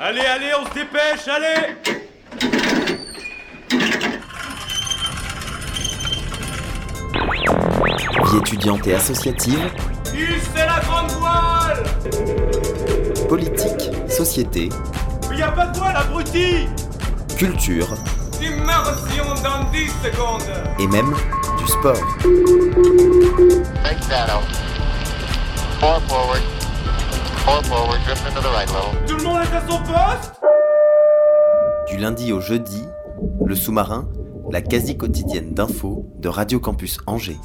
Allez, allez, on se dépêche, allez Vie étudiante et associative, c'est la grande voile politique, société, Mais y a pas de voile, abruti culture Immersion dans 10 secondes et même du sport. Take shadow. Four forward. Four forward. Drift into the right level. Tout le monde est à son poste? Du lundi au jeudi, le sous-marin, la quasi quotidienne d'infos de Radio Campus Angers.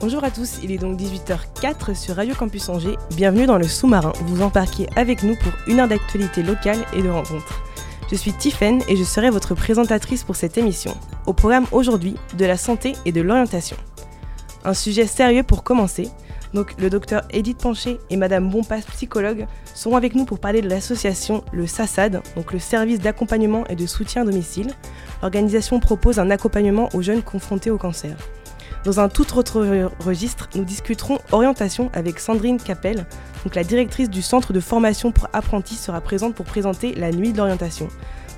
Bonjour à tous, il est donc 18h04 sur Radio Campus Angers. Bienvenue dans le sous-marin. Vous embarquez avec nous pour une heure d'actualité locale et de rencontres. Je suis Tiffaine et je serai votre présentatrice pour cette émission. Au programme aujourd'hui, de la santé et de l'orientation. Un sujet sérieux pour commencer. Donc le docteur Edith Pancher et madame Bompas, psychologue, seront avec nous pour parler de l'association le SASAD, donc le service d'accompagnement et de soutien à domicile. L'organisation propose un accompagnement aux jeunes confrontés au cancer. Dans un tout autre re- registre, nous discuterons orientation avec Sandrine Capel, donc la directrice du centre de formation pour apprentis sera présente pour présenter la nuit de l'orientation.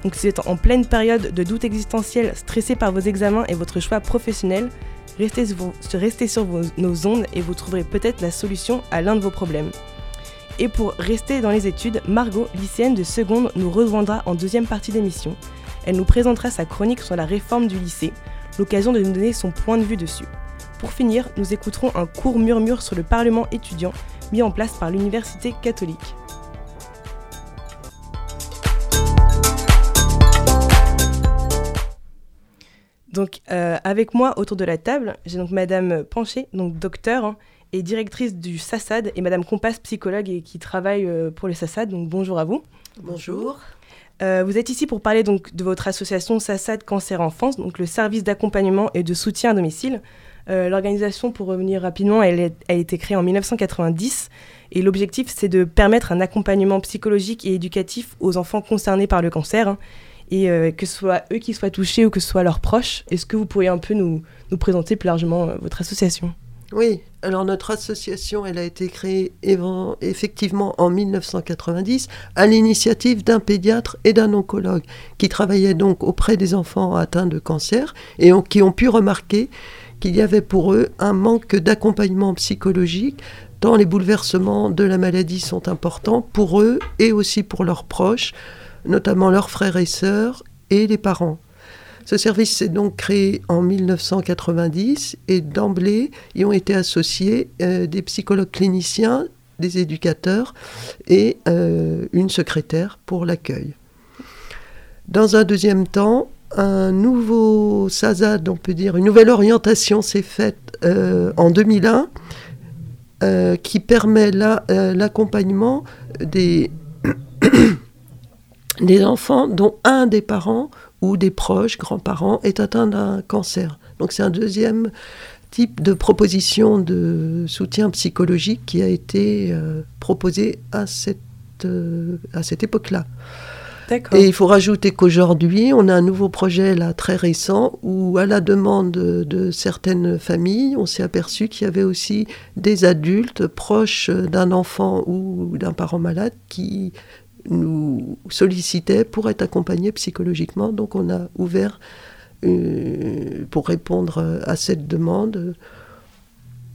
Donc si vous êtes en pleine période de doute existentiel, stressé par vos examens et votre choix professionnel, restez sur, nos ondes et vous trouverez peut-être la solution à l'un de vos problèmes. Et pour rester dans les études, Margot, lycéenne de seconde, nous rejoindra en deuxième partie d'émission. Elle nous présentera sa chronique sur la réforme du lycée, l'occasion de nous donner son point de vue dessus. Pour finir, nous écouterons un court murmure sur le Parlement étudiant mis en place par l'Université catholique. Donc, euh, avec moi autour de la table, j'ai donc Madame Pancher, donc docteur hein, et directrice du SASAD, et Madame Compas, psychologue et qui travaille euh, pour le SASAD. Donc, bonjour à vous. Bonjour. Euh, vous êtes ici pour parler donc de votre association SASAD Cancer Enfance, donc le service d'accompagnement et de soutien à domicile. L'organisation, pour revenir rapidement, elle, est- elle a été créée en 1990 et l'objectif c'est de permettre un accompagnement psychologique et éducatif aux enfants concernés par le cancer hein, et euh, que ce soit eux qui soient touchés ou que ce soit leurs proches. Est-ce que vous pourriez un peu nous, présenter plus largement euh, votre association? Oui, alors notre association, elle a été créée effectivement en 1990 à l'initiative d'un pédiatre et d'un oncologue qui travaillaient donc auprès des enfants atteints de cancer et qui ont pu remarquer qu'il y avait pour eux un manque d'accompagnement psychologique tant les bouleversements de la maladie sont importants pour eux et aussi pour leurs proches, notamment leurs frères et sœurs et les parents. Ce service s'est donc créé en 1990 et d'emblée y ont été associés euh, des psychologues cliniciens, des éducateurs et euh, une secrétaire pour l'accueil. Dans un deuxième temps, un nouveau SASAD, on peut dire, une nouvelle orientation s'est faite euh, en 2001 euh, qui permet la- l'accompagnement des, des enfants dont un des parents ou des proches, grands-parents, est atteint d'un cancer. Donc c'est un deuxième type de proposition de soutien psychologique qui a été euh, proposé à cette, euh, à cette époque-là. Et il faut rajouter qu'aujourd'hui, on a un nouveau projet là très récent où, à la demande de, de certaines familles, on s'est aperçu qu'il y avait aussi des adultes proches d'un enfant ou d'un parent malade qui nous sollicitaient pour être accompagnés psychologiquement. Donc, on a ouvert, euh, pour répondre à cette demande,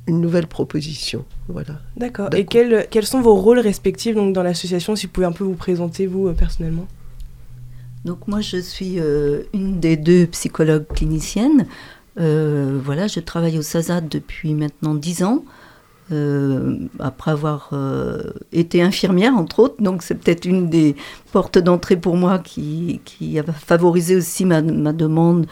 une nouvelle proposition. Voilà. D'accord. Et quels, quels sont vos rôles respectifs donc, dans l'association Si vous pouvez un peu vous présenter, vous, euh, personnellement? Donc moi, je suis euh, une des deux psychologues cliniciennes. Euh, voilà, je travaille au SASAD depuis maintenant dix ans, euh, après avoir euh, été infirmière, entre autres. Donc c'est peut-être une des portes d'entrée pour moi qui, a favorisé aussi ma, ma demande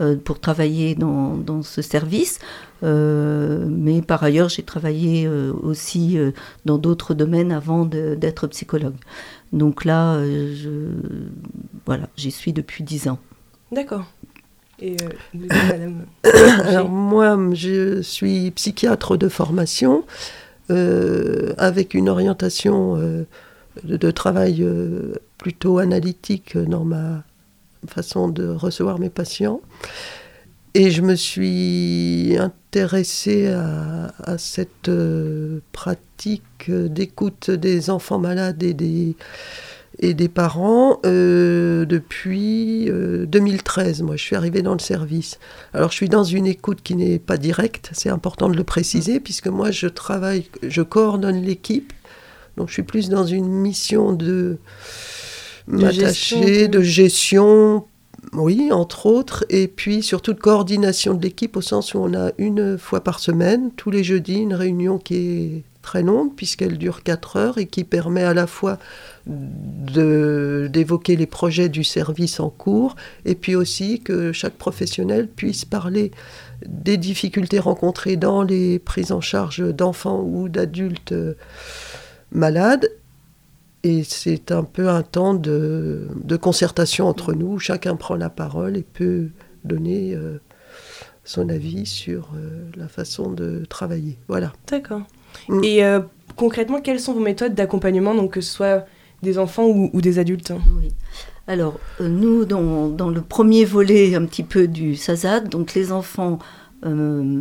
euh, pour travailler dans, ce service. Mais par ailleurs, j'ai travaillé aussi dans d'autres domaines avant d'être psychologue. Donc là, voilà, j'y suis depuis dix ans. D'accord. Et euh, madame Alors moi, je suis psychiatre de formation euh, avec une orientation euh, de, de travail plutôt analytique dans ma façon de recevoir mes patients. Et je me suis intéressée à, à cette pratique d'écoute des enfants malades et des, et des parents euh, depuis euh, 2013. Moi, je suis arrivée dans le service. Alors, je suis dans une écoute qui n'est pas directe, c'est important de le préciser, puisque moi, je travaille, je coordonne l'équipe. Donc, je suis plus dans une mission de gestion, m'attacher, de- de gestion, oui, entre autres, et puis surtout de coordination de l'équipe au sens où on a une fois par semaine, tous les jeudis, une réunion qui est très longue puisqu'elle dure 4 heures et qui permet à la fois d'évoquer les projets du service en cours et puis aussi que chaque professionnel puisse parler des difficultés rencontrées dans les prises en charge d'enfants ou d'adultes euh, malades et c'est un peu un temps de, concertation entre nous. Chacun prend la parole et peut donner euh, son avis sur euh, la façon de travailler. Voilà. D'accord. Mm. Et euh, concrètement, quelles sont vos méthodes d'accompagnement, donc que ce soit des enfants ou, ou des adultes Oui. Alors, euh, nous, dans, dans le premier volet un petit peu du SAZAD, donc les enfants, euh,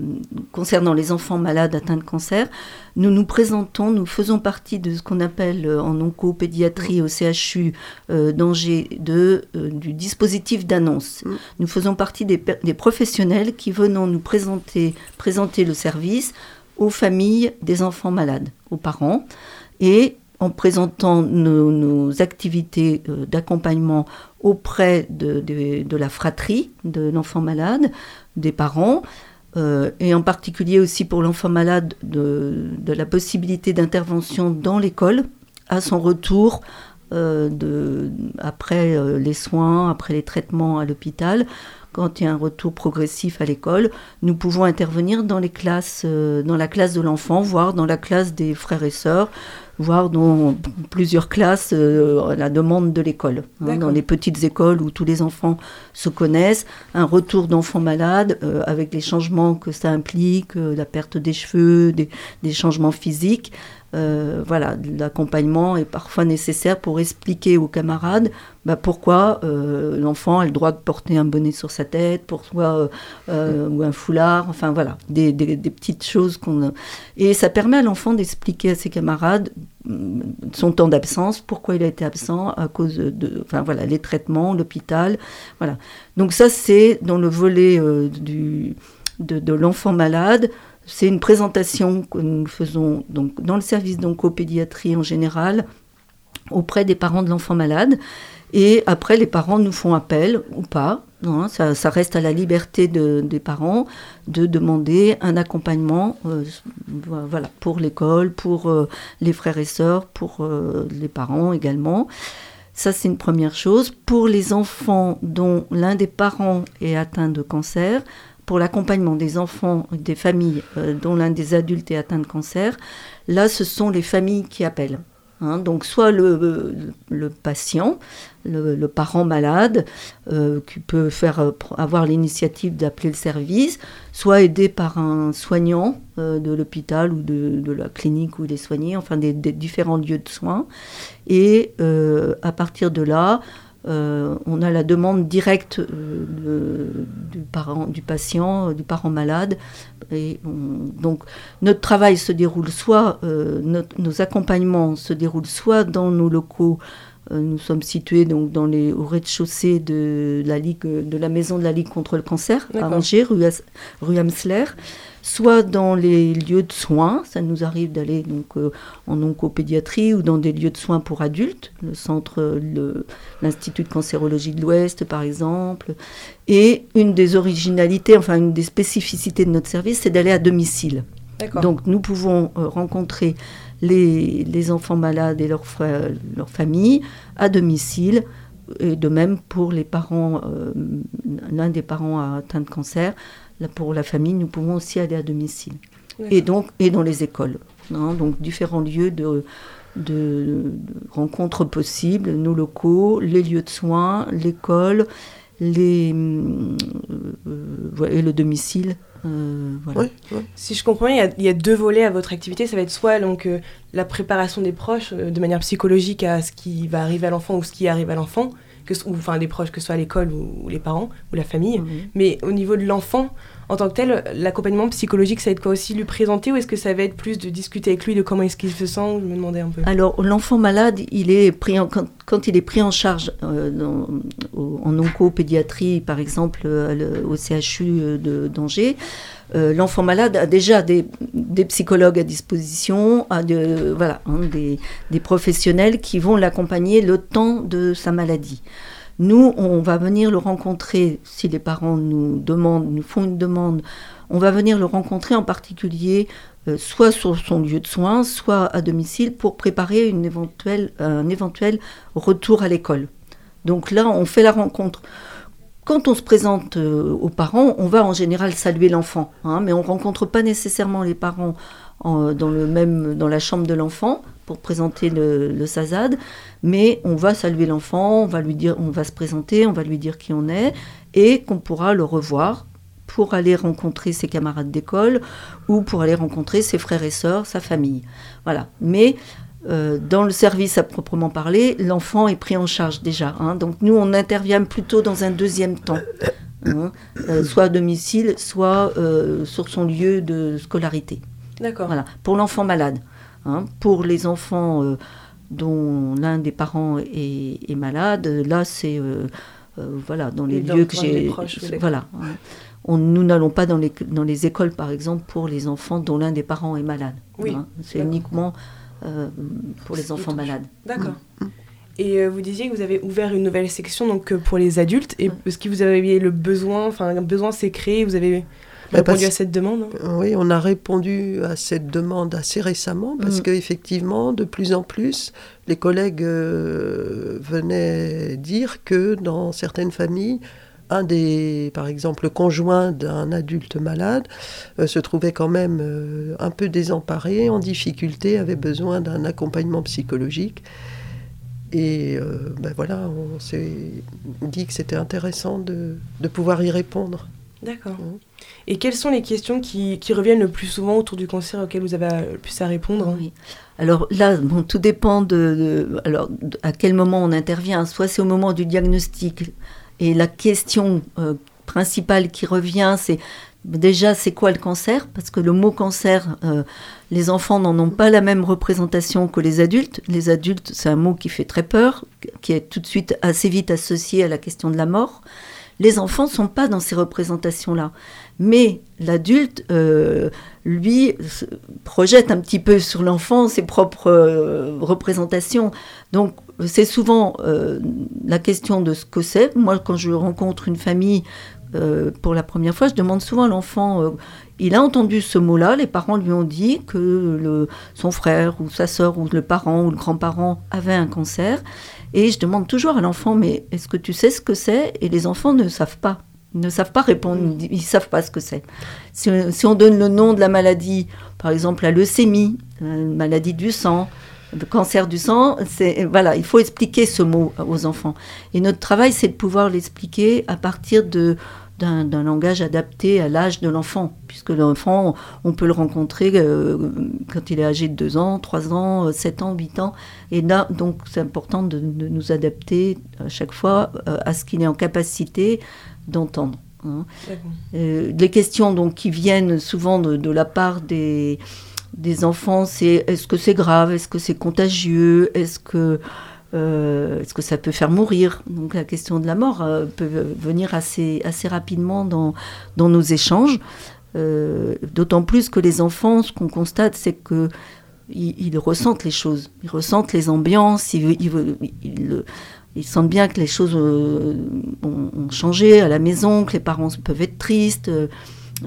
concernant les enfants malades atteints de cancer, nous nous présentons, nous faisons partie de ce qu'on appelle euh, en oncopédiatrie au CHU d'Angers de, du dispositif d'annonce. Mm. Nous faisons partie des, professionnels qui venons nous présenter, présenter le service aux familles des enfants malades, aux parents, et en présentant nos, activités euh, d'accompagnement auprès de, la fratrie de l'enfant malade, des parents, euh, et en particulier aussi pour l'enfant malade de, la possibilité d'intervention dans l'école à son retour euh, après les soins, après les traitements à l'hôpital. Quand il y a un retour progressif à l'école, nous pouvons intervenir dans les classes, euh, dans la classe de l'enfant, voire dans la classe des frères et sœurs, voire dans plusieurs classes euh, à la demande de l'école. hein, dans les petites écoles où tous les enfants se connaissent, un retour d'enfants malades euh, avec les changements que ça implique, euh, la perte des cheveux, des, des changements physiques. Euh, voilà, l'accompagnement est parfois nécessaire pour expliquer aux camarades bah, pourquoi euh, l'enfant a le droit de porter un bonnet sur sa tête, pourquoi euh, ou un foulard, enfin voilà, des, petites choses qu'on et ça permet à l'enfant d'expliquer à ses camarades mm, son temps d'absence, pourquoi il a été absent à cause de, enfin voilà, les traitements, l'hôpital, voilà. Donc ça c'est dans le volet du de l'enfant malade. C'est une présentation que nous faisons donc dans le service d'oncopédiatrie en général auprès des parents de l'enfant malade. Et après, les parents nous font appel ou pas. hein, ça, reste à la liberté de- des parents de demander un accompagnement euh, pour l'école, pour euh, les frères et sœurs, pour euh, les parents également. Ça, c'est une première chose. Pour les enfants dont l'un des parents est atteint de cancer, pour l'accompagnement des enfants, des familles euh, dont l'un des adultes est atteint de cancer, là, ce sont les familles qui appellent. hein. donc, soit le, patient, le, parent malade, euh, qui peut faire, avoir l'initiative d'appeler le service, soit aidé par un soignant euh, de l'hôpital ou de, la clinique où il est soigné, enfin des, différents lieux de soins. Et à partir de là, euh, on a la demande directe euh, de- du, parent, du patient, euh, du parent malade. Et on- donc notre travail se déroule soit, euh, notre- nos accompagnements se déroulent soit dans nos locaux. nous sommes situés donc dans les, au rez-de-chaussée de la Ligue, de la maison de la Ligue contre le cancer à. Angers, rue, rue Amsler, soit dans les lieux de soins. Ça nous arrive d'aller donc euh, en oncopédiatrie ou dans des lieux de soins pour adultes, le centre, l'Institut de cancérologie de l'Ouest par exemple. Et une des originalités, enfin une des spécificités de notre service, c'est d'aller à domicile. Donc nous pouvons euh, rencontrer les, les enfants malades et leurs familles à domicile, et de même pour les parents, euh, l'un des parents atteint de cancer, là, pour la famille, nous pouvons aussi aller à domicile. Et donc, et dans les écoles. hein, donc différents lieux de, de, de rencontres possibles, nos locaux, les lieux de soins, l'école, les, euh, voilà, et le domicile. euh, voilà. Si je comprends bien, il y y, a deux volets à votre activité. Ça va être soit donc, euh, la préparation des proches euh, de manière psychologique à ce qui va arriver à l'enfant ou ce qui arrive à l'enfant, que, ou, enfin les proches, que ce soit à l'école ou, ou les parents ou la famille. Mhm. Mais au niveau de l'enfant, en tant que tel, l'accompagnement psychologique, ça va être quoi aussi Lui présenter ou est-ce que ça va être plus de discuter avec lui de comment est-ce qu'il se sent Je me demandais un peu? Alors, l'enfant malade, il est pris quand, il est pris en charge euh, dans- au- en oncopédiatrie, par exemple, euh, au CHU de- d'Angers, euh, l'enfant malade a déjà des, psychologues à disposition, voilà, hein, des professionnels qui vont l'accompagner le temps de sa maladie. Nous, on va venir le rencontrer, si les parents nous demandent, nous font une demande, on va venir le rencontrer en particulier euh, soit sur son lieu de soins, soit à domicile pour préparer un éventuel retour à l'école. Donc là, on fait la rencontre. Quand on se présente euh, aux parents, on va en général saluer l'enfant, hein, mais on rencontre pas nécessairement les parents dans la chambre de l'enfant pour présenter le, le SAZAD, mais on va saluer l'enfant, on va lui dire, on va se présenter, on va lui dire qui on est, et qu'on pourra le revoir pour aller rencontrer ses camarades d'école ou pour aller rencontrer ses frères et sœurs, sa famille. Voilà. Mais euh, dans le service à proprement parler, l'enfant est pris en charge déjà. hein. Donc nous, on intervient plutôt dans un deuxième temps, hein, euh, soit à domicile, soit euh, sur son lieu de scolarité. D'accord. Voilà, pour l'enfant malade. Hein. Pour les enfants euh, dont l'un des parents est, est malade, là c'est euh, euh, voilà dans les lieux que j'ai. voilà. hein. On, nous n'allons pas dans les, dans les écoles, par exemple, pour les enfants dont l'un des parents est malade. Oui, hein. C'est uniquement pour les enfants malades. D'accord. Et euh, vous disiez que vous avez ouvert une nouvelle section donc pour les adultes. Et est-ce que vous aviez le besoin, enfin un besoin s'est créé, vous avez répondu parce- à cette demande hein Oui, on a répondu à cette demande assez récemment parce Mm. qu'effectivement, de plus en plus, les collègues euh, venaient dire que dans certaines familles, un des, par exemple, le conjoint d'un adulte malade euh, se trouvait quand même euh, un peu désemparé, en difficulté, avait besoin d'un accompagnement psychologique. Et euh, ben voilà, on s'est dit que c'était intéressant de, de pouvoir y répondre. D'accord. Mhm. Et quelles sont les questions qui, qui reviennent le plus souvent autour du cancer auxquelles vous avez euh, le plus à répondre hein? Oui. Alors là, bon, tout dépend de, de- alors, de- à quel moment on intervient. Soit c'est au moment du diagnostic et la question euh, principale qui revient, c'est déjà c'est quoi le cancer? Parce que le mot cancer, euh, les enfants n'en ont pas la même représentation que les adultes. Les adultes, c'est un mot qui fait très peur, qui est tout de suite assez vite associé à la question de la mort. Les enfants ne sont pas dans ces représentations-là. Mais l'adulte, euh, lui, projette un petit peu sur l'enfant ses propres euh, représentations. Donc, c'est souvent euh, la question de ce que c'est. Moi, quand je rencontre une famille pour la première fois, je demande souvent à l'enfant, il a entendu ce mot-là, les parents lui ont dit que son frère ou sa sœur ou le parent ou le grand-parent avait un cancer. Et je demande toujours à l'enfant, mais est-ce que tu sais ce que c'est? Et les enfants ne savent pas. Ils ne savent pas répondre, ils ne savent pas ce que c'est. Si, si on donne le nom de la maladie, par exemple la leucémie, euh, maladie du sang, le cancer du sang, c'est voilà, il faut expliquer ce mot aux enfants. Et notre travail, c'est de pouvoir l'expliquer à partir de d'un langage adapté à l'âge de l'enfant, puisque l'enfant, on peut le rencontrer euh, quand il est âgé de 2 ans, 3 ans, euh, 7 ans, 8 ans. Et là, donc, c'est important de, de nous adapter à chaque fois euh, à ce qu'il est en capacité d'entendre. hein. Euh, les questions donc, qui viennent souvent de, de la part des, des enfants, c'est est-ce que c'est grave, est-ce que c'est contagieux, est-ce que, euh, est-ce que ça peut faire mourir Donc la question de la mort euh, peut venir assez, assez rapidement dans, dans nos échanges. Euh, D'autant plus que les enfants, ce qu'on constate, c'est que ils, ressentent les choses, ils ressentent les ambiances, ils, sentent bien que les choses ont, changé à la maison, que les parents peuvent être tristes.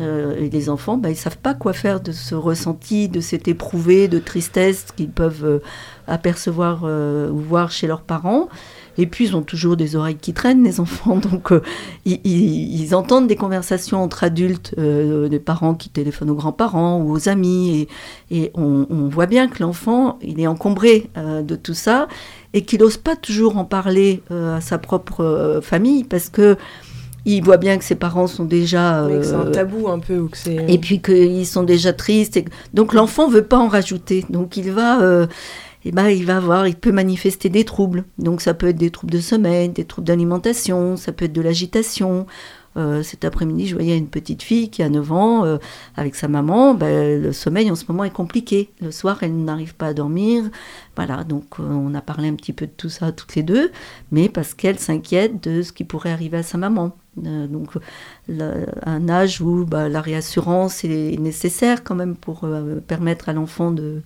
et les enfants, bah, ils savent pas quoi faire de ce ressenti, de cet éprouvé de tristesse qu'ils peuvent apercevoir euh, ou voir chez leurs parents. Et puis, ils ont toujours des oreilles qui traînent, les enfants. Donc, euh, ils, ils- ils entendent des conversations entre adultes, euh, des parents qui téléphonent aux grands-parents ou aux amis. Et, et on, on voit bien que l'enfant, il est encombré euh, de tout ça et qu'il n'ose pas toujours en parler à sa propre famille parce que il voit bien que ses parents sont déjà... Oui, c'est un tabou un peu. Ou que c'est... et puis qu'ils sont déjà tristes. et Donc l'enfant veut pas en rajouter. Donc il va, euh, eh ben, il va avoir, il peut manifester des troubles. Donc ça peut être des troubles de sommeil, des troubles d'alimentation, ça peut être de l'agitation. Euh, cet après-midi, je voyais une petite fille qui a 9 ans euh, avec sa maman. Ben, le sommeil en ce moment est compliqué. Le soir, elle n'arrive pas à dormir. Voilà, donc euh, on a parlé un petit peu de tout ça toutes les deux, mais parce qu'elle s'inquiète de ce qui pourrait arriver à sa maman. donc un âge où bah, la réassurance est nécessaire quand même pour permettre à l'enfant de,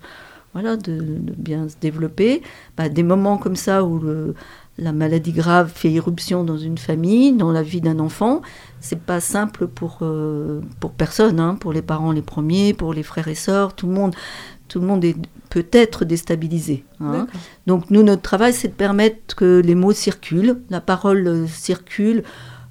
voilà, de, bien se développer. Bah, des moments comme ça où le, la maladie grave fait irruption dans une famille, dans la vie d'un enfant, c'est pas simple pour, euh, pour personne, hein, pour les parents les premiers, pour les frères et sœurs, tout le monde, tout le monde est peut-être déstabilisé. Hein. Donc nous, notre travail, c'est de permettre que les mots circulent, la parole euh, circule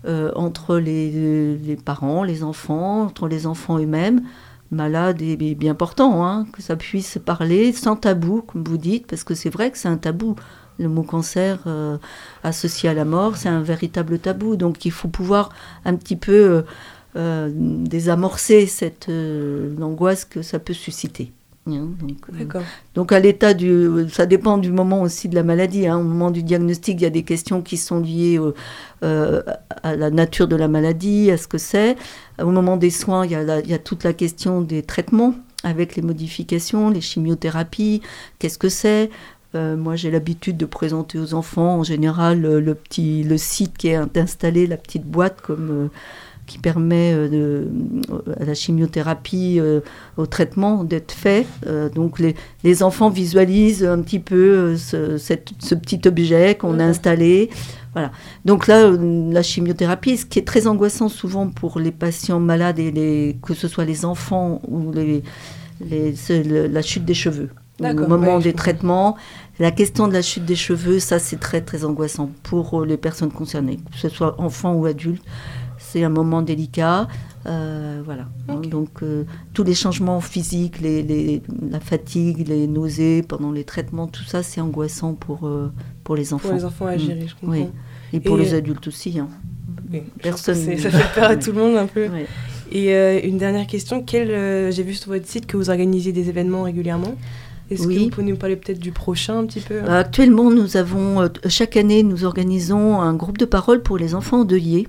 euh, entre les, les, parents, les enfants, entre les enfants eux-mêmes, malades et bien portants, hein, que ça puisse parler sans tabou, comme vous dites, parce que c'est vrai que c'est un tabou le mot cancer euh, associé à la mort, c'est un véritable tabou. Donc il faut pouvoir un petit peu euh, euh, désamorcer cette angoisse que ça peut susciter. Hein. donc, donc, à l'état du, ça dépend du moment aussi de la maladie. Hein. Au moment du diagnostic, il y a des questions qui sont liées à la nature de la maladie, à ce que c'est. Au moment des soins, il y, a il y a toute la question des traitements avec les modifications, les chimiothérapies, qu'est-ce que c'est? Euh, moi, j'ai l'habitude de présenter aux enfants en général euh, le, petit le site qui est installé, la petite boîte comme euh, qui permet de, à la chimiothérapie, au traitement d'être fait. donc les, les, enfants visualisent un petit peu ce, ce petit objet qu'on a installé. Voilà. Donc là, la chimiothérapie, ce qui est très angoissant souvent pour les patients malades, et les, que ce soit les enfants ou les, les, la chute des cheveux au moment des traitements. La question de la chute des cheveux, ça c'est très très angoissant pour euh, les personnes concernées, que ce soit enfants ou adultes. C'est un moment délicat. Euh, voilà. Donc euh, tous les changements physiques, les, la fatigue, les nausées pendant les traitements, tout ça c'est angoissant pour, pour les enfants. Pour les enfants à gérer, je comprends. Oui. Et pour les adultes aussi. Hein. Personne. Ça fait peur à tout le monde un peu. Et une dernière question, j'ai vu sur votre site que vous organisez des événements régulièrement. Est-ce que vous pouvez nous parler peut-être du prochain un petit peu bah, Actuellement, nous avons, euh, chaque année, nous organisons un groupe de parole pour les enfants endeuillés.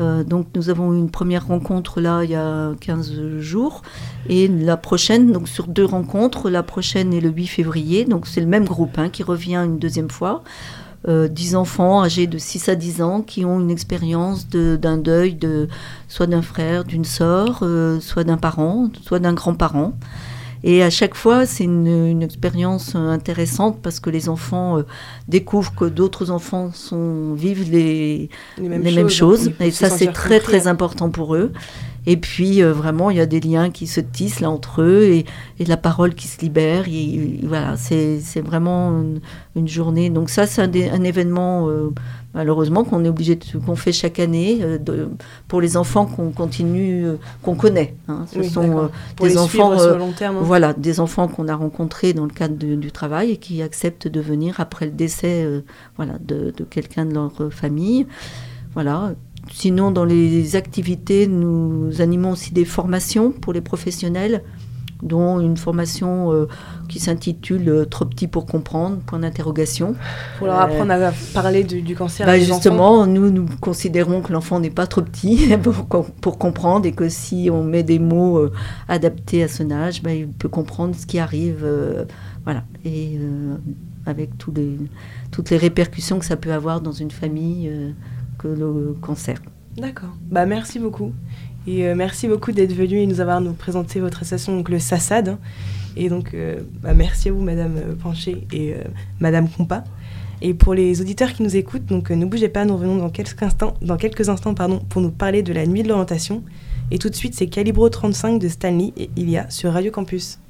Euh, donc nous avons eu une première rencontre là il y a 15 jours et la prochaine, donc sur deux rencontres, la prochaine est le 8 février, donc c'est le même groupe hein, qui revient une deuxième fois. Euh, 10 enfants âgés de 6 à 10 ans qui ont une expérience d'un deuil de soit d'un frère, d'une sœur, euh, soit d'un parent, soit d'un grand-parent. Et à chaque fois, c'est une, expérience intéressante parce que les enfants euh, découvrent que d'autres enfants sont, vivent les, les mêmes, choses. Et ça, c'est très, très important pour eux. Et puis, euh, vraiment, il y a des liens qui se tissent là entre eux et, et la parole qui se libère. Et, voilà, c'est vraiment une, journée. Donc ça, c'est un, un, événement euh, malheureusement qu'on est obligé qu'on fait chaque année euh, de, pour les enfants qu'on continue qu'on connaît hein. ce sont des enfants long terme, hein. voilà des enfants qu'on a rencontrés dans le cadre du travail et qui acceptent de venir après le décès voilà de, de quelqu'un de leur famille voilà sinon dans les activités nous animons aussi des formations pour les professionnels dont une formation euh, qui s'intitule euh, Trop petit pour comprendre, point d'interrogation. Pour leur apprendre à parler du, cancer. Bah justement, nous, nous considérons que l'enfant n'est pas trop petit pour, pour, comprendre et que si on met des mots euh, adaptés à son âge, bah, il peut comprendre ce qui arrive. voilà. Et avec tous les, toutes les répercussions que ça peut avoir dans une famille le cancer. D'accord. Bah, merci beaucoup. Et euh, merci beaucoup d'être venu et nous avoir nous présenter votre association, donc le SASAD. Et donc, euh, bah, merci à vous, Madame euh, Pancher et Madame Compa. Et pour les auditeurs qui nous écoutent, donc ne bougez pas, nous revenons dans quelques instants, dans quelques instants pardon, pour nous parler de la nuit de l'orientation. Et tout de suite, c'est Calibro 35 de Stanley et Ilia sur Radio Campus.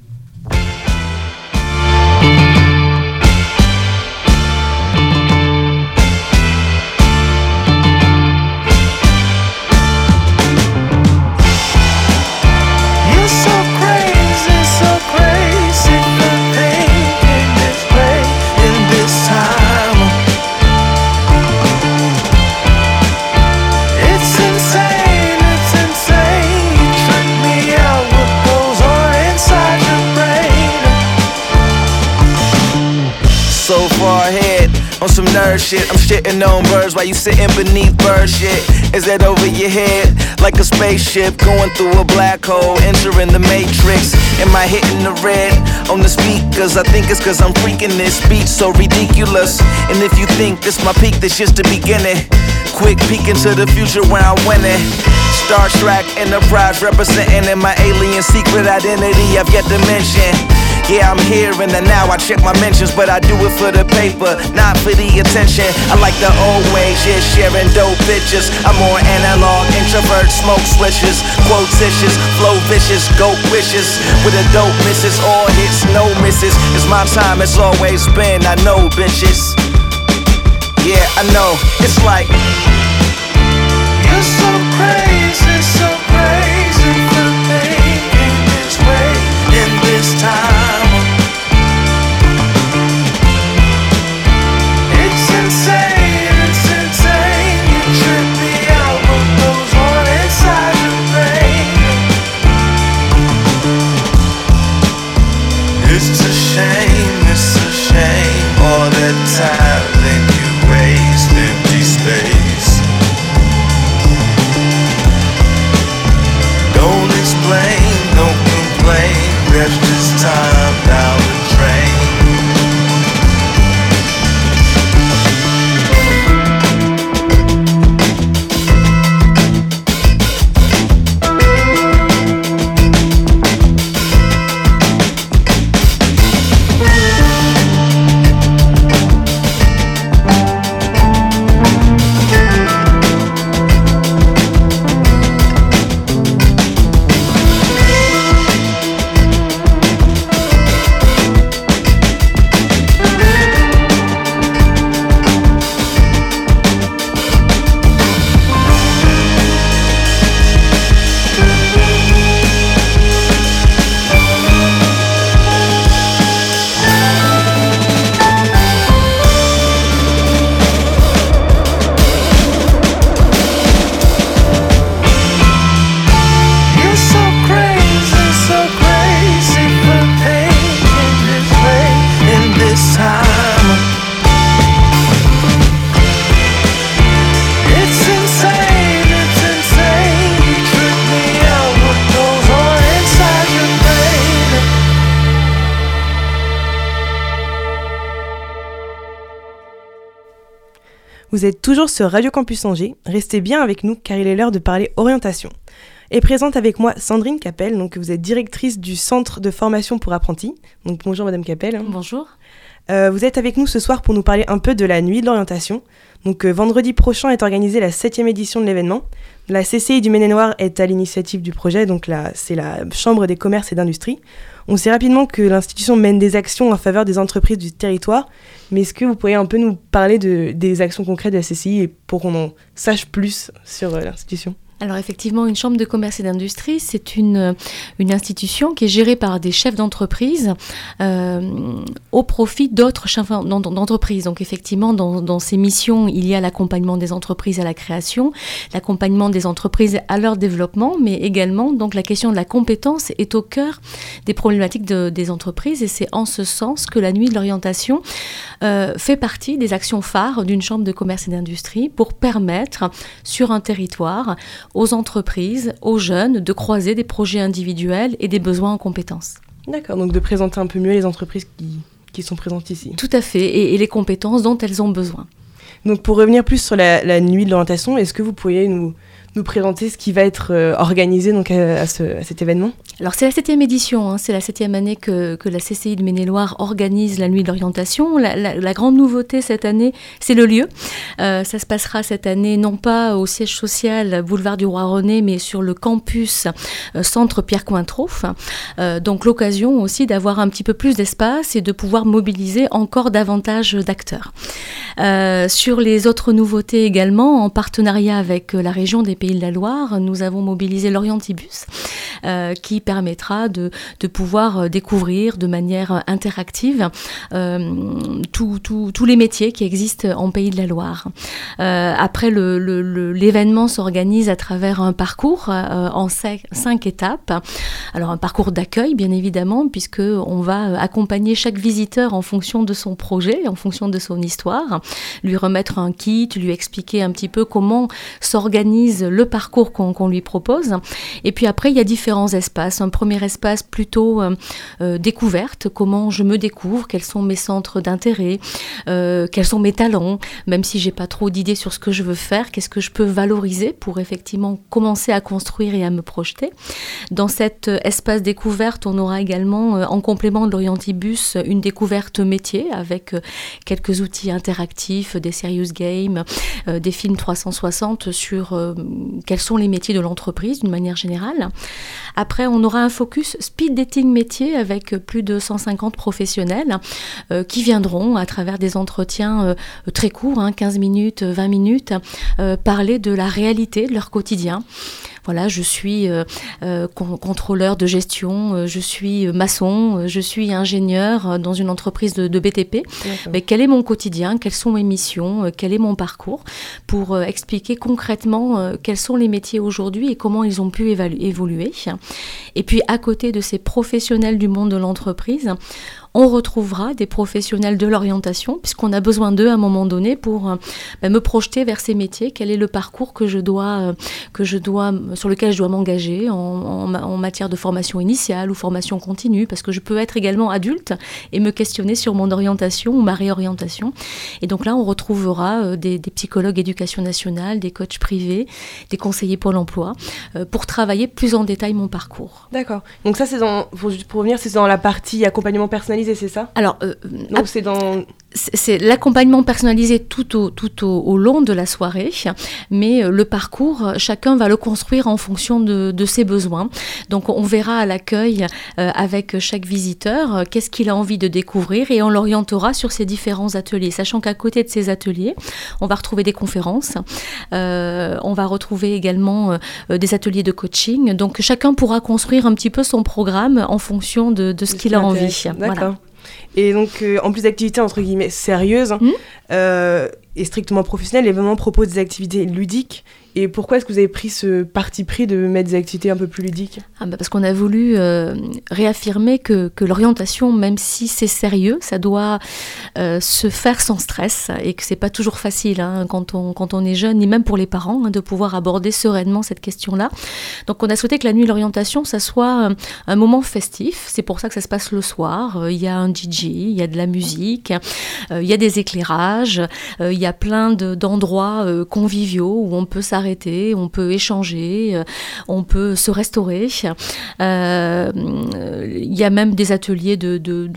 Nerd shit, I'm shitting on birds while you sitting beneath bird shit. Is that over your head? Like a spaceship going through a black hole, entering the matrix. Am I hitting the red on the speakers? I think it's cause I'm freaking this beat so ridiculous. And if you think this my peak, this just the beginning. Quick peek into the future when I'm winning. Star Trek Enterprise representing in my alien secret identity I've yet to mention. Yeah, I'm here in the now. I check my mentions, but I do it for the paper, not for the attention. I like the old ways, yeah, sharing dope pictures. I'm more analog, introvert, smoke swishes, quotitious, flow vicious, goat wishes. With a dope misses, all hits, no misses. It's my time, it's always been. I know, bitches. Yeah, I know. It's like. You're so crazy, so crazy for thinking this way in this time. Vous êtes toujours sur Radio Campus Angers. Restez bien avec nous car il est l'heure de parler orientation. Et présente avec moi Sandrine Capel, donc vous êtes directrice du Centre de formation pour apprentis. Donc bonjour Madame Capel. Bonjour. Euh, vous êtes avec nous ce soir pour nous parler un peu de la nuit de l'orientation. Donc euh, vendredi prochain est organisée la septième édition de l'événement. La CCI du Maine-et-Loire est à l'initiative du projet, donc là c'est la Chambre des commerces et d'industrie. On sait rapidement que l'institution mène des actions en faveur des entreprises du territoire, mais est-ce que vous pourriez un peu nous parler de, des actions concrètes de la CCI et pour qu'on en sache plus sur euh, l'institution? Alors effectivement, une chambre de commerce et d'industrie, c'est une, une institution qui est gérée par des chefs d'entreprise euh, au profit d'autres chefs d'en- d'entreprise. Donc effectivement, dans, ces missions, il y a l'accompagnement des entreprises à la création, l'accompagnement des entreprises à leur développement, mais également donc la question de la compétence est au cœur des problématiques de- des entreprises et c'est en ce sens que la nuit de l'orientation euh, fait partie des actions phares d'une chambre de commerce et d'industrie pour permettre sur un territoire aux entreprises, aux jeunes de croiser des projets individuels et des besoins en compétences. D'accord, donc de présenter un peu mieux les entreprises qui, qui sont présentes ici. Tout à fait, et, et les compétences dont elles ont besoin. Donc pour revenir plus sur la, la nuit de l'orientation, est-ce que vous pourriez nous, nous présenter ce qui va être euh, organisé donc, à, ce- cet événement Alors c'est la septième édition, hein, c'est la septième année que, que la CCI de Maine-et-Loire organise la nuit de l'orientation. La, grande nouveauté cette année, c'est le lieu. Euh, ça se passera cette année non pas au siège social boulevard du Roi René, mais sur le campus euh, centre Pierre Cointreau. Donc l'occasion aussi d'avoir un petit peu plus d'espace et de pouvoir mobiliser encore davantage d'acteurs. Sur les autres nouveautés également, en partenariat avec la région des Pays de la Loire, nous avons mobilisé l'Orientibus, qui permettra de, pouvoir découvrir de manière interactive tous les métiers qui existent en Pays de la Loire. après, l'événement s'organise à travers un parcours en cinq, étapes. Alors un parcours d'accueil, bien évidemment, puisque on va accompagner chaque visiteur en fonction de son projet, en fonction de son histoire, lui remettre un kit, lui expliquer un petit peu comment s'organise le parcours qu'on lui propose. Et puis après, il y a différents espaces. Un premier espace plutôt euh, euh, découverte, comment je me découvre, quels sont mes centres d'intérêt, euh, quels sont mes talents, même si j'ai pas trop d'idées sur ce que je veux faire, qu'est-ce que je peux valoriser pour effectivement commencer à construire et à me projeter? Dans cet espace découverte, on aura également, en complément de l'Orientibus, une découverte métier avec quelques outils interactifs, des serious games, des films 360 sur quels sont les métiers de l'entreprise d'une manière générale. Après, on aura un focus speed dating métier avec plus de 150 professionnels euh, qui viendront à travers des entretiens euh, très courts, 15 hein, minutes, 20 minutes, euh, parler de la réalité de leur quotidien voilà, je suis euh, euh, contrôleur de gestion, euh, je suis maçon, je suis ingénieur dans une entreprise de, BTP. Mais quel est mon quotidien? Quelles sont mes missions? Quel est mon parcours? Pour expliquer concrètement quels sont les métiers aujourd'hui et comment ils ont pu évoluer. Et puis à côté de ces professionnels du monde de l'entreprise, on retrouvera des professionnels de l'orientation, puisqu'on a besoin d'eux à un moment donné pour euh, bah, me projeter vers ces métiers. Quel est le parcours que je dois, euh, que je dois, sur lequel je dois m'engager en, matière de formation initiale ou formation continue, parce que je peux être également adulte et me questionner sur mon orientation ou ma réorientation. Et donc là, on retrouvera euh, des, psychologues éducation nationale, des coachs privés, des conseillers Pôle emploi, pour travailler plus en détail mon parcours. D'accord. Donc ça, c'est dans, pour, pour revenir, c'est dans la partie accompagnement personnalisé c'est ça? Alors, euh, donc c'est dans c'est l'accompagnement personnalisé tout, au, tout au, long de la soirée, mais euh, le parcours, chacun va le construire en fonction de, ses besoins. Donc on verra à l'accueil euh, avec chaque visiteur euh, qu'est-ce qu'il a envie de découvrir et on l'orientera sur ces différents ateliers, sachant qu'à côté de ces ateliers, on va retrouver des conférences, on va retrouver également des ateliers de coaching. Donc chacun pourra construire un petit peu son programme en fonction de, ce qu'il a envie. D'accord. Et donc, euh, en plus d'activités entre guillemets sérieuses mmh. euh, et strictement professionnelles, l'événement propose des activités ludiques et pourquoi est-ce que vous avez pris ce parti pris de mettre des activités un peu plus ludiques? Ah bah Parce qu'on a voulu euh, réaffirmer que, l'orientation, même si c'est sérieux, ça doit euh, se faire sans stress et que c'est pas toujours facile hein, quand, on, quand on est jeune, ni même pour les parents, hein, de pouvoir aborder sereinement cette question-là. Donc on a souhaité que la nuit l'orientation, ça soit euh, un moment festif. C'est pour ça que ça se passe le soir. Il y a un DJ, il y a de la musique, il y a des éclairages, il y a plein d'endroits conviviaux où on peut s'arrêter on peut échanger, euh, on peut se restaurer. Euh, il y a même des ateliers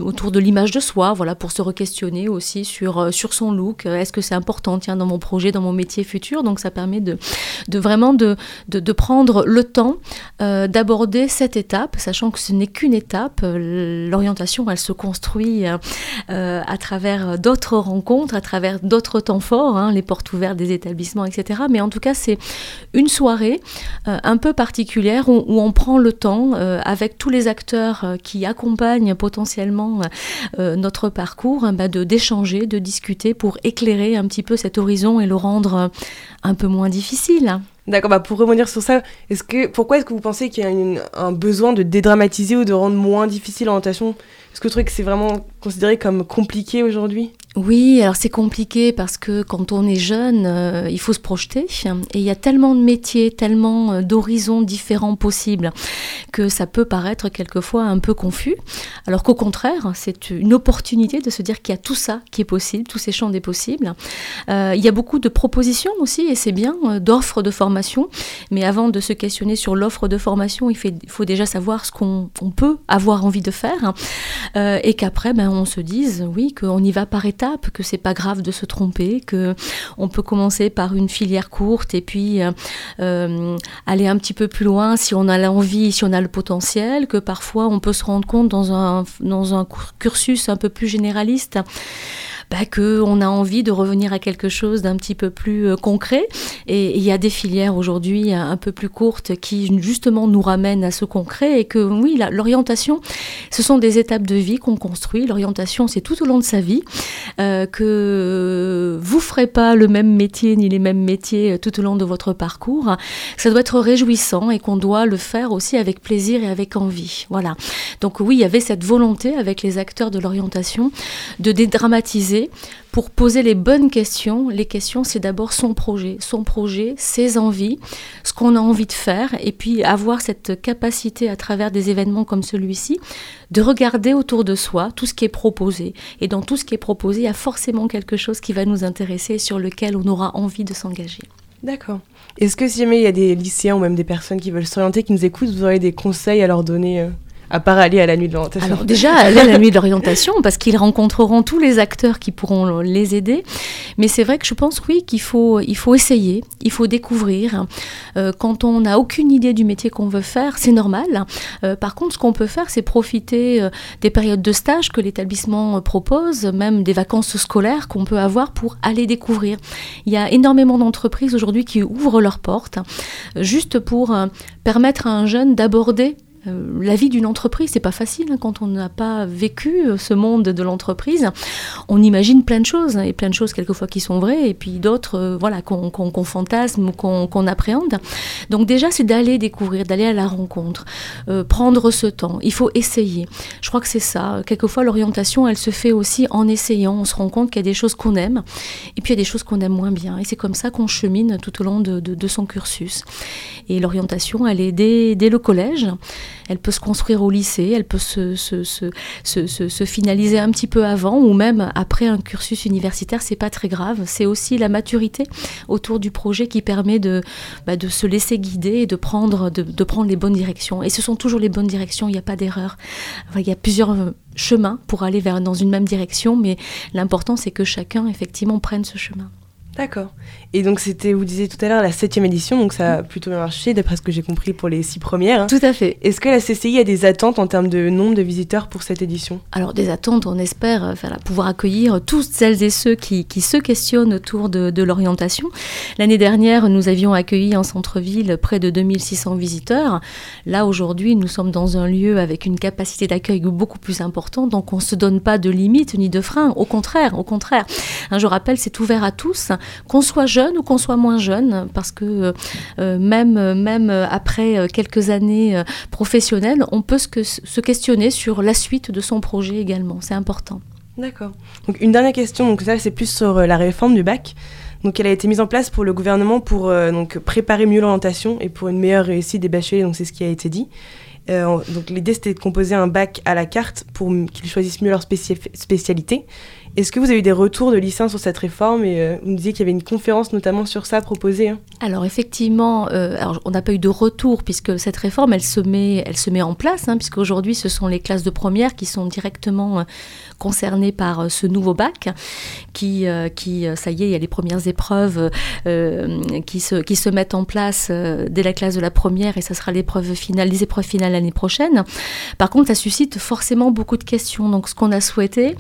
autour de l'image de soi, voilà, pour se re-questionner aussi sur, euh, son look. Est-ce que c'est important dans mon projet, dans mon métier futur? Donc ça permet de, vraiment de, prendre le temps d'aborder cette étape, sachant que ce n'est qu'une étape. L'orientation, elle se construit à travers d'autres rencontres, à travers d'autres temps forts, hein, les portes ouvertes des établissements, etc. Mais en tout cas, une soirée euh, un peu particulière où, on prend le temps euh, avec tous les acteurs euh, qui accompagnent potentiellement notre parcours bah, de d'échanger, de discuter pour éclairer un petit peu cet horizon et le rendre un peu moins difficile. D'accord, bah pour rebondir sur ça, est-ce que, pourquoi est-ce que vous pensez qu'il y a un besoin de dédramatiser ou de rendre moins difficile l'orientation Est-ce que vous trouvez que c'est vraiment considéré comme compliqué aujourd'hui oui, alors c'est compliqué parce que quand on est jeune, euh, il faut se projeter et il y a tellement de métiers, tellement euh, d'horizons différents possibles que ça peut paraître quelquefois un peu confus. Alors qu'au contraire, c'est une opportunité de se dire qu'il y a tout ça qui est possible, tous ces champs des possibles. Euh, il y a beaucoup de propositions aussi et c'est bien d'offres de formation. Mais avant de se questionner sur l'offre de formation, il, faut déjà savoir ce qu'on peut avoir envie de faire et qu'après, ben, on se dise oui qu'on y va par étapes que c'est pas grave de se tromper, que on peut commencer par une filière courte et puis euh, euh, aller un petit peu plus loin si on a l'envie, si on a le potentiel, que parfois on peut se rendre compte dans un, dans un cursus un peu plus généraliste bah, qu'on a envie de revenir à quelque chose d'un petit peu plus euh, concret. Et il y a des filières aujourd'hui un peu plus courtes qui justement nous ramènent à ce concret et que oui, l'orientation, ce sont des étapes de vie qu'on construit. L'orientation, c'est tout au long de sa vie, euh, que vous ferez pas le même métier ni les mêmes métiers tout au long de votre parcours. Ça doit être réjouissant et qu'on doit le faire aussi avec plaisir et avec envie. Voilà. Donc oui, il y avait cette volonté avec les acteurs de l'orientation de dédramatiser pour poser les bonnes questions. Les questions, c'est d'abord son projet, son projet, ses envies, ce qu'on a envie de faire, et puis avoir cette capacité à travers des événements comme celui-ci de regarder autour de soi tout ce qui est proposé. Et dans tout ce qui est proposé, il y a forcément quelque chose qui va nous intéresser et sur lequel on aura envie de s'engager. D'accord. Est-ce que si jamais il y a des lycéens ou même des personnes qui veulent s'orienter, qui nous écoutent, vous aurez des conseils à leur donner euh? À part aller à la nuit de l'orientation Alors déjà, aller à la nuit de l'orientation, parce qu'ils rencontreront tous les acteurs qui pourront les aider. Mais c'est vrai que je pense, oui, qu'il faut, il faut essayer, il faut découvrir. Euh, quand on n'a aucune idée du métier qu'on veut faire, c'est normal. Euh, par contre, ce qu'on peut faire, c'est profiter euh, des périodes de stage que l'établissement propose, même des vacances scolaires qu'on peut avoir pour aller découvrir. Il y a énormément d'entreprises aujourd'hui qui ouvrent leurs portes, juste pour permettre à un jeune d'aborder euh, la vie d'une entreprise, c'est pas facile hein, quand on n'a pas vécu euh, ce monde de l'entreprise. On imagine plein de choses, hein, et plein de choses quelquefois qui sont vraies, et puis d'autres euh, voilà, qu'on fantasme, qu'on appréhende. Donc déjà, c'est d'aller découvrir, d'aller à la rencontre, prendre ce temps. Il faut essayer. Je crois que c'est ça. Quelquefois, l'orientation, elle se fait aussi en essayant. On se rend compte qu'il y a des choses qu'on aime, et puis il y a des choses qu'on aime moins bien. Et c'est comme ça qu'on chemine tout au long de, son cursus. Et l'orientation, elle est dès le collège elle peut se construire au lycée, elle peut se, se, se, se, finaliser un petit peu avant ou même après un cursus universitaire, c'est pas très grave. C'est aussi la maturité autour du projet qui permet de, bah, se laisser guider et de prendre, de, de, prendre les bonnes directions. Et ce sont toujours les bonnes directions, il n'y a pas d'erreur. il y a plusieurs euh, chemins pour aller vers, dans une même direction, mais l'important c'est que chacun effectivement prenne ce chemin. D'accord. Et donc c'était, vous disiez tout à l'heure, la septième édition, donc ça a plutôt bien marché, d'après ce que j'ai compris pour les six premières. Hein. Tout à fait. Est-ce que la CCI a des attentes en termes de nombre de visiteurs pour cette édition? Alors des attentes, on espère euh, pouvoir accueillir toutes celles et ceux qui, se questionnent autour de, l'orientation. L'année dernière, nous avions accueilli en centre-ville près de 2600 visiteurs. Là, aujourd'hui, nous sommes dans un lieu avec une capacité d'accueil beaucoup plus importante, donc on ne se donne pas de limites ni de freins. Au contraire, au contraire. Hein, je rappelle, c'est ouvert à tous, qu'on soit jeune ou qu'on soit moins jeune, parce que euh, euh, même, même après quelques années euh, professionnelles, on peut se, se questionner sur la suite de son projet également. C'est important. D'accord. Donc une dernière question, donc ça c'est plus sur la réforme du bac. Donc elle a été mise en place pour le gouvernement pour donc préparer mieux l'orientation et pour une meilleure réussite des bacheliers, donc c'est ce qui a été dit. donc l'idée c'était de composer un bac à la carte pour qu'ils choisissent mieux leur spécialité est-ce que vous avez eu des retours de lycéens sur cette réforme et euh, vous nous disiez qu'il y avait une conférence notamment sur ça proposée hein? Alors effectivement, euh, on n'a pas eu de retour puisque cette réforme elle se met, en place hein, puisque aujourd'hui ce sont les classes de première qui sont directement euh, concernées par ce nouveau bac qui, qui ça y est, il y a les premières épreuves qui, se, qui se mettent en place dès la classe de la première et ça sera l'épreuve finale, les épreuves finales l'année prochaine. Par contre, ça suscite forcément beaucoup de questions. Donc ce qu'on a souhaité,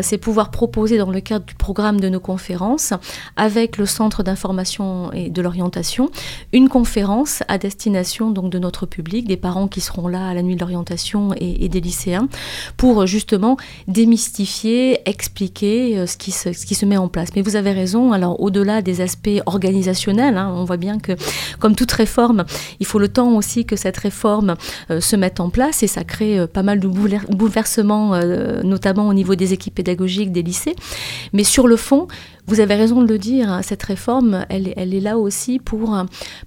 c'est pouvoir proposer dans le cadre du programme de nos conférences avec le Centre d'information et de l'orientation une conférence à destination donc de notre public, des parents qui seront là à la nuit de l'orientation et, des lycéens pour justement démystifier, expliquer euh, ce qui, se, ce qui se met en place. Mais vous avez raison, alors au-delà des aspects organisationnels, hein, on voit bien que comme toute réforme, il faut le temps aussi que cette réforme euh, se mette en place et ça crée euh, pas mal de bouleversements, notamment au niveau des équipes pédagogiques, des lycées. Mais sur le fond, vous avez raison de le dire, hein, cette réforme, elle, est là aussi pour,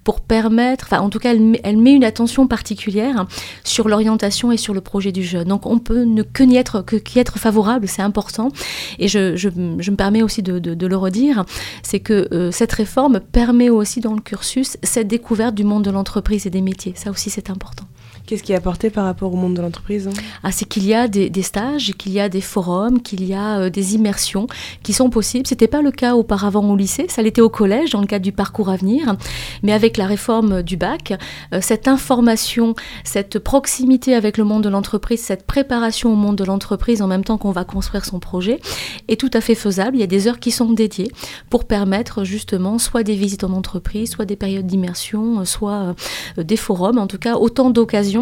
pour permettre, enfin en tout cas, elle, met une attention particulière sur l'orientation et sur le projet du jeune. Donc on peut ne que n'y être, être favorable, c'est important. Et je, me permets aussi de, de, le redire, c'est que euh, cette réforme permet aussi dans le cursus cette découverte du monde de l'entreprise et des métiers. Ça aussi c'est important. Qu'est-ce qui est apporté par rapport au monde de l'entreprise hein ah, C'est qu'il y a des, stages, qu'il y a des forums, qu'il y a euh, des immersions qui sont possibles. Ce n'était pas le cas auparavant au lycée, ça l'était au collège dans le cadre du parcours à venir. Mais avec la réforme du bac, euh, cette information, cette proximité avec le monde de l'entreprise, cette préparation au monde de l'entreprise en même temps qu'on va construire son projet est tout à fait faisable. Il y a des heures qui sont dédiées pour permettre justement soit des visites en entreprise, soit des périodes d'immersion, euh, soit des forums, en tout cas autant d'occasions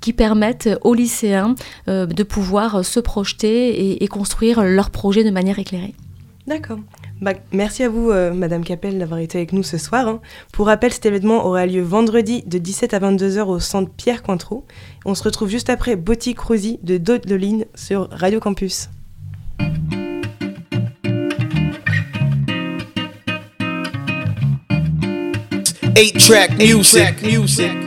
qui permettent aux lycéens euh, de pouvoir se projeter et, construire leurs projets de manière éclairée. D'accord. Bah, merci à vous, euh, Madame Capel, d'avoir été avec nous ce soir. Hein. Pour rappel, cet événement aura lieu vendredi de 17 à 22h au centre Pierre Cointreau. On se retrouve juste après Boutique Rosy de Dodeline sur Radio Campus. Eight track music. music.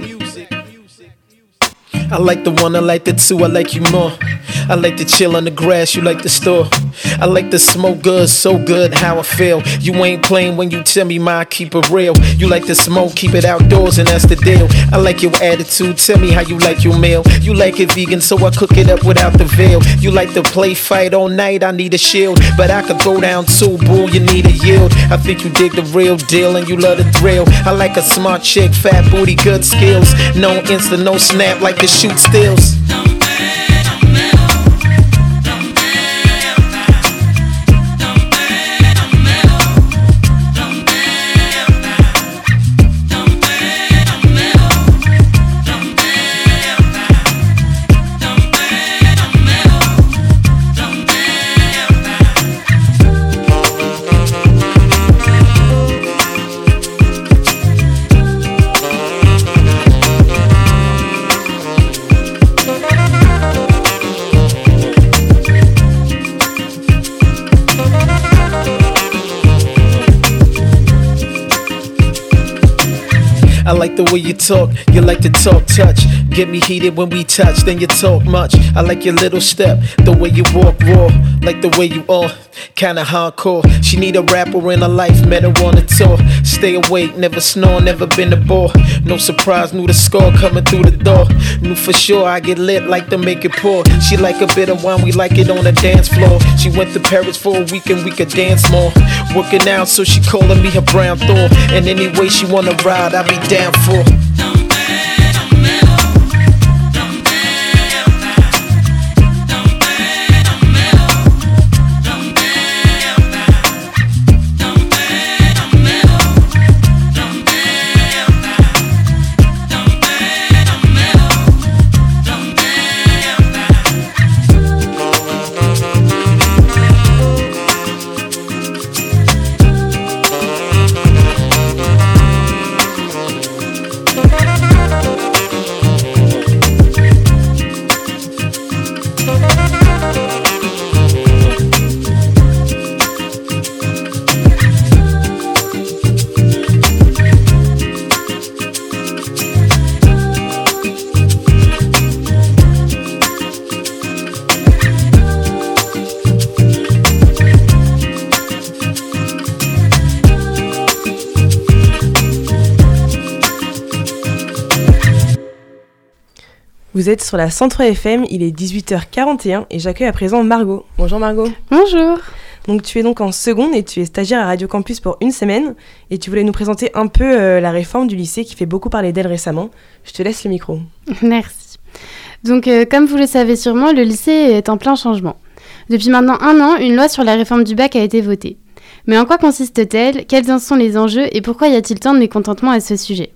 I like the one, I like the two, I like you more. I like to chill on the grass, you like the store. I like to smoke good, so good, how I feel. You ain't playing when you tell me my keep it real. You like to smoke, keep it outdoors, and that's the deal. I like your attitude, tell me how you like your meal. You like it vegan, so I cook it up without the veil. You like to play fight all night, I need a shield. But I could go down too, boo, you need a yield. I think you dig the real deal, and you love the thrill. I like a smart chick, fat booty, good skills. No insta, no snap, like the shoot stills. The way you talk, you like to talk touch. Get me heated when we touch, then you talk much. I like your little step, the way you walk raw, like the way you are, kinda hardcore. She need a rapper in her life, met her on a tour. Stay awake, never snore, never been a bore. No surprise, knew the score coming through the door. Knew for sure I get lit like to make it pour. She like a bit of wine, we like it on the dance floor. She went to Paris for a week and we could dance more. Working out, so she calling me her brown thorn. And any way she wanna ride, I be down for. Vous êtes sur la Centre FM, il est 18h41 et j'accueille à présent Margot. Bonjour Margot. Bonjour. Donc tu es donc en seconde et tu es stagiaire à Radio Campus pour une semaine et tu voulais nous présenter un peu euh, la réforme du lycée qui fait beaucoup parler d'elle récemment. Je te laisse le micro. Merci. Donc euh, comme vous le savez sûrement, le lycée est en plein changement. Depuis maintenant un an, une loi sur la réforme du bac a été votée. Mais en quoi consiste-t-elle? Quels en sont les enjeux? Et pourquoi y a-t-il tant de mécontentement à ce sujet?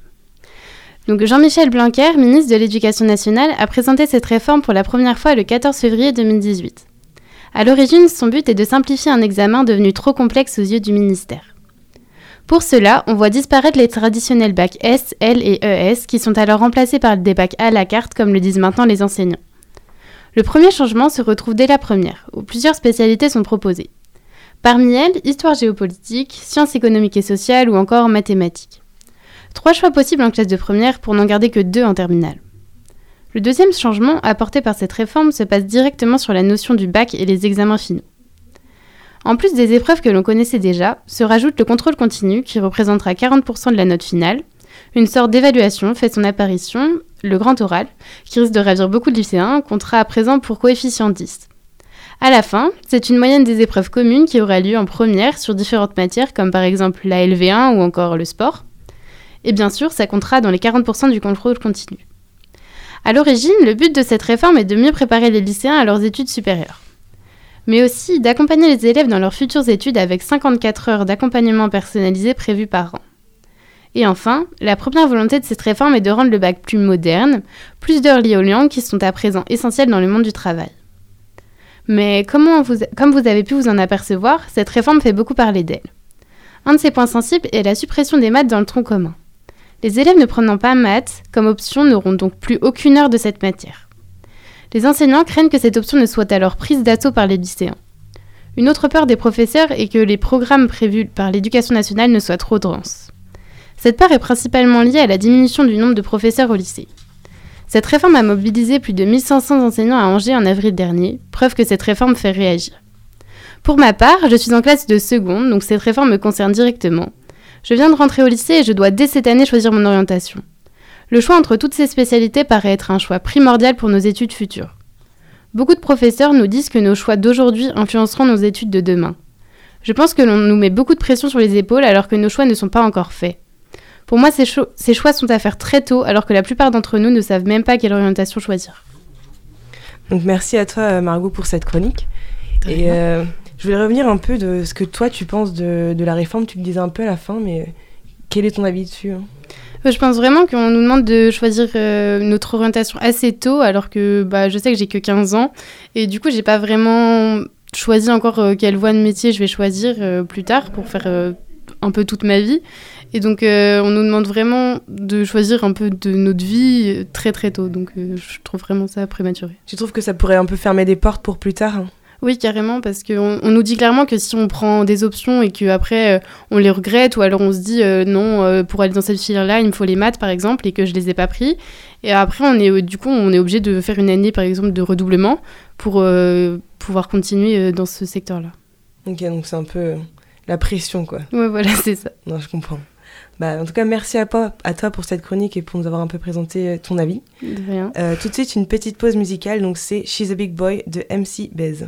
Donc Jean-Michel Blanquer, ministre de l'Éducation nationale, a présenté cette réforme pour la première fois le 14 février 2018. À l'origine, son but est de simplifier un examen devenu trop complexe aux yeux du ministère. Pour cela, on voit disparaître les traditionnels bacs S, L et ES qui sont alors remplacés par des bacs à la carte comme le disent maintenant les enseignants. Le premier changement se retrouve dès la première, où plusieurs spécialités sont proposées. Parmi elles, histoire géopolitique, sciences économiques et sociales ou encore mathématiques. Trois choix possibles en classe de première pour n'en garder que deux en terminale. Le deuxième changement apporté par cette réforme se passe directement sur la notion du bac et les examens finaux. En plus des épreuves que l'on connaissait déjà, se rajoute le contrôle continu qui représentera 40% de la note finale, Une sorte d'évaluation fait son apparition, le grand oral, qui risque de ravir beaucoup de lycéens, comptera à présent pour coefficient 10. À la fin, c'est une moyenne des épreuves communes qui aura lieu en première sur différentes matières comme par exemple la LV1 ou encore le sport. Et bien sûr, ça comptera dans les 40% du contrôle continu. À l'origine, le but de cette réforme est de mieux préparer les lycéens à leurs études supérieures. Mais aussi d'accompagner les élèves dans leurs futures études avec 54 heures d'accompagnement personnalisé prévues par an. Et enfin, la première volonté de cette réforme est de rendre le bac plus moderne, plus d'heures liées aux langues qui sont à présent essentielles dans le monde du travail. Mais comment vous, comme vous avez pu vous en apercevoir, cette réforme fait beaucoup parler d'elle. Un de ses points sensibles est la suppression des maths dans le tronc commun. Les élèves ne prenant pas maths comme option n'auront donc plus aucune heure de cette matière. Les enseignants craignent que cette option ne soit alors prise d'assaut par les lycéens. Une autre peur des professeurs est que les programmes prévus par l'éducation nationale ne soient trop denses. Cette peur est principalement liée à la diminution du nombre de professeurs au lycée. Cette réforme a mobilisé plus de 1500 enseignants à Angers en avril dernier, preuve que cette réforme fait réagir. Pour ma part, je suis en classe de seconde, donc cette réforme me concerne directement. Je viens de rentrer au lycée et je dois dès cette année choisir mon orientation. Le choix entre toutes ces spécialités paraît être un choix primordial pour nos études futures. Beaucoup de professeurs nous disent que nos choix d'aujourd'hui influenceront nos études de demain. Je pense que l'on nous met beaucoup de pression sur les épaules alors que nos choix ne sont pas encore faits. Pour moi, ces, ces choix sont à faire très tôt, alors que la plupart d'entre nous ne savent même pas quelle orientation choisir. Donc merci à toi, Margot, pour cette chronique. Et euh, je voulais revenir un peu de ce que toi, tu penses de, de, la réforme. Tu le disais un peu à la fin, mais quel est ton avis dessus hein? Je pense vraiment qu'on nous demande de choisir euh, notre orientation assez tôt, alors que bah, je sais que j'ai que 15 ans. Et du coup, j'ai pas vraiment choisi encore euh, quelle voie de métier je vais choisir euh, plus tard pour faire euh, un peu toute ma vie. Et donc, euh, on nous demande vraiment de choisir un peu de notre vie euh, très très tôt. Donc, euh, je trouve vraiment ça prématuré. Tu trouves que ça pourrait un peu fermer des portes pour plus tard hein? Oui, carrément, parce qu'on on nous dit clairement que si on prend des options et qu'après euh, on les regrette, ou alors on se dit euh, non, euh, pour aller dans cette filière-là, il me faut les maths par exemple, et que je les ai pas pris. Et après, on est, euh, du coup, on est obligé de faire une année par exemple de redoublement pour pouvoir continuer dans ce secteur-là. Ok, donc c'est un peu la pression, quoi. Ouais, voilà, c'est ça. Non, je comprends. Bah, en tout cas, merci à toi, à toi pour cette chronique et pour nous avoir un peu présenté ton avis. De rien. Euh, tout de suite, une petite pause musicale. Donc, c'est She's a Big Boy de MC Bez.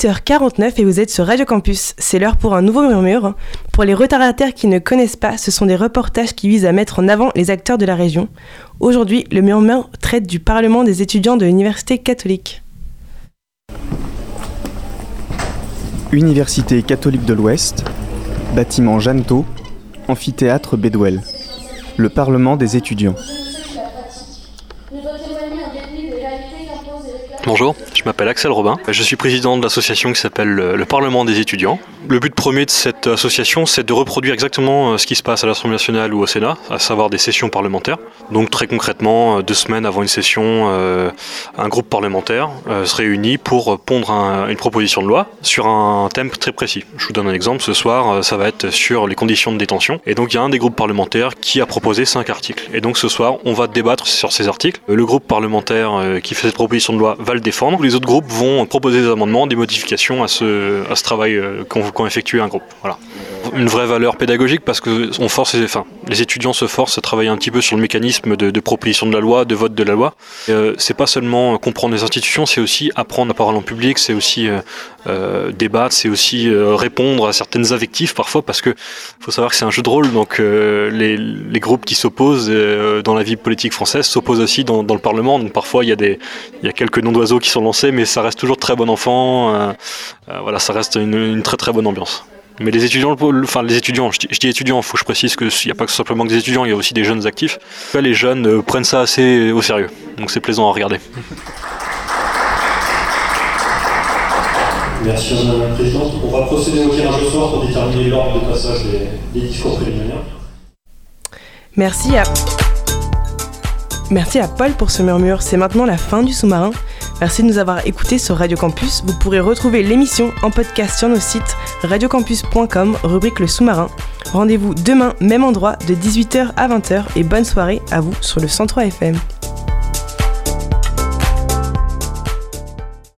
18h49 et vous êtes sur Radio Campus. C'est l'heure pour un nouveau murmure. Pour les retardataires qui ne connaissent pas, ce sont des reportages qui visent à mettre en avant les acteurs de la région. Aujourd'hui, le murmure traite du Parlement des étudiants de l'Université catholique. Université catholique de l'Ouest, bâtiment Jeannetot, amphithéâtre Bedwell. Le Parlement des étudiants. Bonjour, je m'appelle Axel Robin. Je suis président de l'association qui s'appelle le le Parlement des étudiants. Le but premier de cette association, c'est de reproduire exactement euh, ce qui se passe à l'Assemblée nationale ou au Sénat, à savoir des sessions parlementaires. Donc très concrètement, euh, deux semaines avant une session, euh, un groupe parlementaire se réunit pour pondre un- une proposition de loi sur un thème très précis. Je vous donne un exemple. Ce soir, ça va être sur les conditions de détention. Et donc il y a un des groupes parlementaires qui a proposé cinq articles. Et donc ce soir, on va débattre sur ces articles. Le groupe parlementaire qui fait cette proposition de loi va le défendre. Les autres groupes vont proposer des amendements, des modifications à ce, à ce travail euh, qu'ont qu'ont effectué un groupe. Voilà. Une vraie valeur pédagogique parce que on force, enfin, les étudiants se forcent à travailler un petit peu sur le mécanisme de, proposition de la loi, de vote de la loi. Euh, c'est pas seulement comprendre les institutions, c'est aussi apprendre la parole en public, c'est aussi euh, euh, débattre, c'est aussi répondre à certaines invectives parfois parce que faut savoir que c'est un jeu de rôle, donc les, les groupes qui s'opposent dans la vie politique française s'opposent aussi dans, dans le Parlement. Donc parfois il y a y a quelques noms d'oiseaux qui sont lancés, mais ça reste toujours très bon enfant. euh, euh, voilà, ça reste une, une très très bonne ambiance. Mais les étudiants, le- enfin les étudiants, je dis, je dis étudiants, faut que je précise qu'il n'y a pas que simplement que des étudiants, il y a aussi des jeunes actifs. Les jeunes euh, prennent ça assez au sérieux, donc c'est plaisant à regarder. Merci Madame la Présidente. On va procéder au tirage au sort pour déterminer l'ordre de passage des, des discours préliminaires. Merci à... Merci à Paul pour ce murmure. C'est maintenant la fin du sous-marin. Merci de nous avoir écoutés sur Radio Campus. Vous pourrez retrouver l'émission en podcast sur nos sites radiocampus.com, rubrique le sous-marin. Rendez-vous demain, même endroit, de 18h à 20h et bonne soirée à vous sur le 103 FM.